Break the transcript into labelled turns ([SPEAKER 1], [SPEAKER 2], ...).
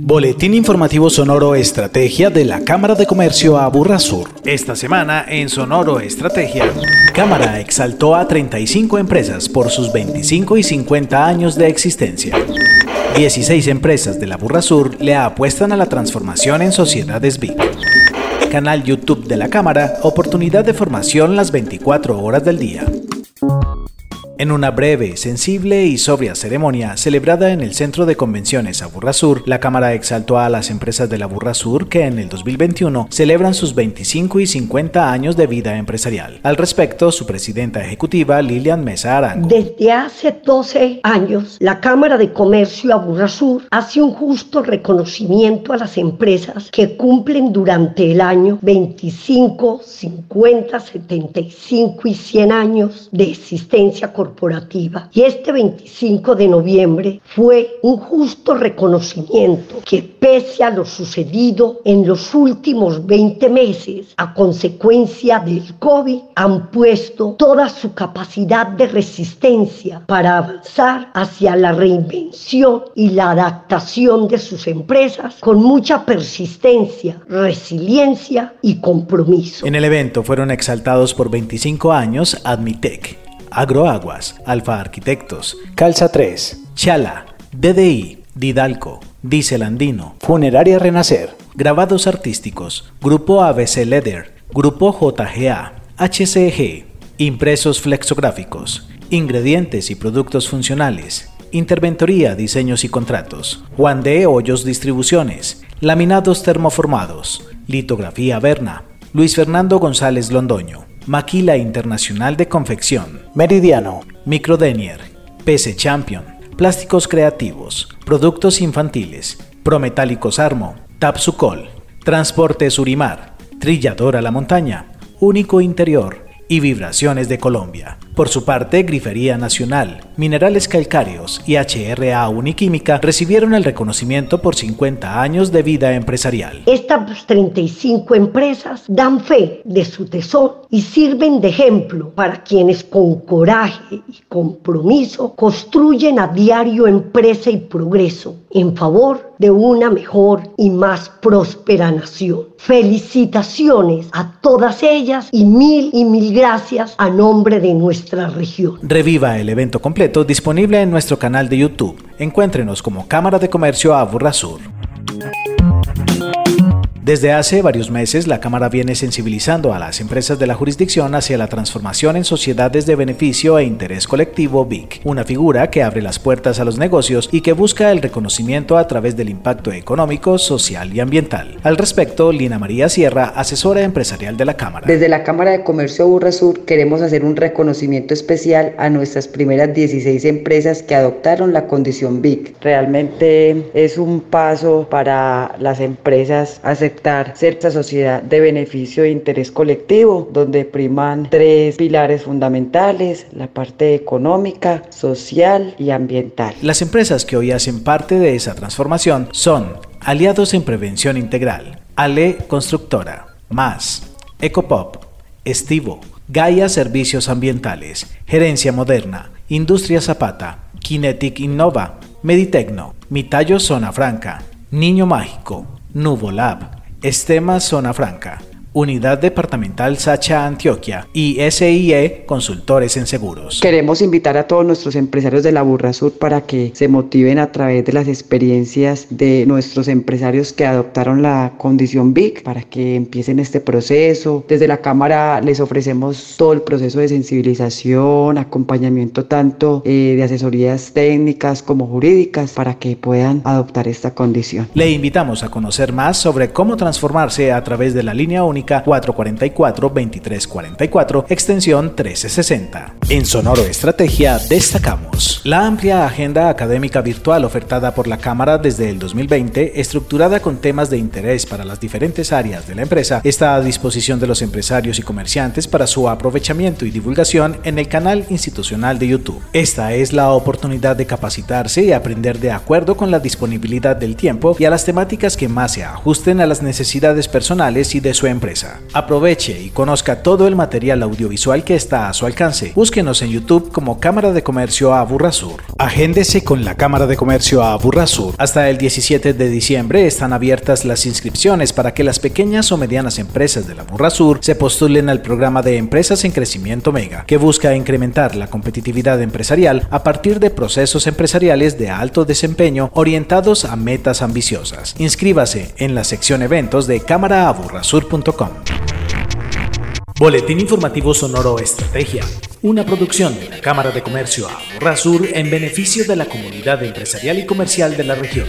[SPEAKER 1] Boletín informativo Sonoro Estrategia de la Cámara de Comercio Aburra Sur. Esta semana en Sonoro Estrategia, Cámara exaltó a 35 empresas por sus 25 y 50 años de existencia. 16 empresas de la Burra Sur le apuestan a la transformación en sociedades BIC. Canal YouTube de la Cámara, oportunidad de formación las 24 horas del día. En una breve, sensible y sobria ceremonia celebrada en el Centro de Convenciones Aburra Sur, la Cámara exaltó a las empresas de la Aburra Sur que en el 2021 celebran sus 25 y 50 años de vida empresarial. Al respecto, su presidenta ejecutiva, Lilian Mesa Arango.
[SPEAKER 2] Desde hace 12 años, la Cámara de Comercio Aburra Sur hace un justo reconocimiento a las empresas que cumplen durante el año 25, 50, 75 y 100 años de existencia corporativa Y este 25 de noviembre fue un justo reconocimiento que pese a lo sucedido en los últimos 20 meses a consecuencia del COVID, han puesto toda su capacidad de resistencia para avanzar hacia la reinvención y la adaptación de sus empresas con mucha persistencia, resiliencia y compromiso.
[SPEAKER 1] En el evento fueron exaltados por 25 años Admitec, Agroaguas, Alfa Arquitectos, Calza 3, Chala, DDI, Didalco, Diesel Andino, Funeraria Renacer, Grabados Artísticos, Grupo ABC Leather, Grupo JGA, HCG, Impresos Flexográficos, Ingredientes y Productos Funcionales, Interventoría, Diseños y Contratos, Juan de Hoyos Distribuciones, Laminados Termoformados, Litografía Berna, Luis Fernando González Londoño, Maquila Internacional de Confección, Meridiano, Microdenier, PC Champion, Plásticos Creativos, Productos Infantiles, Prometálicos Armo, Tapsucol, Transporte Surimar, Trilladora La Montaña, Único Interior. Y Vibraciones de Colombia. Por su parte, Grifería Nacional, Minerales Calcáreos y HRA Uniquímica recibieron el reconocimiento por 50 años de vida empresarial.
[SPEAKER 2] Estas 35 empresas dan fe de su tesoro y sirven de ejemplo para quienes con coraje y compromiso construyen a diario empresa y progreso en favor de una mejor y más próspera nación. Felicitaciones a todas ellas y mil y mil gracias a nombre de nuestra
[SPEAKER 1] Reviva el evento completo disponible en nuestro canal de YouTube. Encuéntrenos como Cámara de Comercio Aburra Sur. Desde hace varios meses, la Cámara viene sensibilizando a las empresas de la jurisdicción hacia la transformación en sociedades de beneficio e interés colectivo BIC, una figura que abre las puertas a los negocios y que busca el reconocimiento a través del impacto económico, social y ambiental. Al respecto, Lina María Sierra, asesora empresarial de la Cámara.
[SPEAKER 3] Desde la Cámara de Comercio Burra Sur queremos hacer un reconocimiento especial a nuestras primeras 16 empresas que adoptaron la condición BIC. Realmente es un paso para las empresas hacer cierta sociedad de beneficio e interés colectivo, donde priman tres pilares fundamentales, la parte económica, social y ambiental.
[SPEAKER 1] Las empresas que hoy hacen parte de esa transformación son Aliados en Prevención Integral, Ale Constructora, Más, Ecopop, Estivo, Gaia Servicios Ambientales, Gerencia Moderna, Industria Zapata, Kinetic Innova, Meditecno, Mitallo Zona Franca, Niño Mágico, Nuvolab, Estema Zona Franca. Unidad Departamental Sacha Antioquia y SIE Consultores en Seguros.
[SPEAKER 3] Queremos invitar a todos nuestros empresarios de la Burra Sur para que se motiven a través de las experiencias de nuestros empresarios que adoptaron la condición BIC para que empiecen este proceso. Desde la Cámara les ofrecemos todo el proceso de sensibilización, acompañamiento tanto eh, de asesorías técnicas como jurídicas para que puedan adoptar esta condición.
[SPEAKER 1] Le invitamos a conocer más sobre cómo transformarse a través de la línea única 444-2344, extensión 1360. En Sonoro Estrategia destacamos la amplia agenda académica virtual ofertada por la Cámara desde el 2020, estructurada con temas de interés para las diferentes áreas de la empresa, está a disposición de los empresarios y comerciantes para su aprovechamiento y divulgación en el canal institucional de YouTube. Esta es la oportunidad de capacitarse y aprender de acuerdo con la disponibilidad del tiempo y a las temáticas que más se ajusten a las necesidades personales y de su empresa Aproveche y conozca todo el material audiovisual que está a su alcance. Búsquenos en YouTube como Cámara de Comercio Aburrasur. Agéndese con la Cámara de Comercio Aburrasur. Hasta el 17 de diciembre están abiertas las inscripciones para que las pequeñas o medianas empresas de la Burrasur se postulen al programa de Empresas en Crecimiento Mega, que busca incrementar la competitividad empresarial a partir de procesos empresariales de alto desempeño orientados a metas ambiciosas. Inscríbase en la sección eventos de cámaraaburrasur.com. Boletín Informativo Sonoro Estrategia, una producción de la Cámara de Comercio Aburrasur en beneficio de la comunidad empresarial y comercial de la región.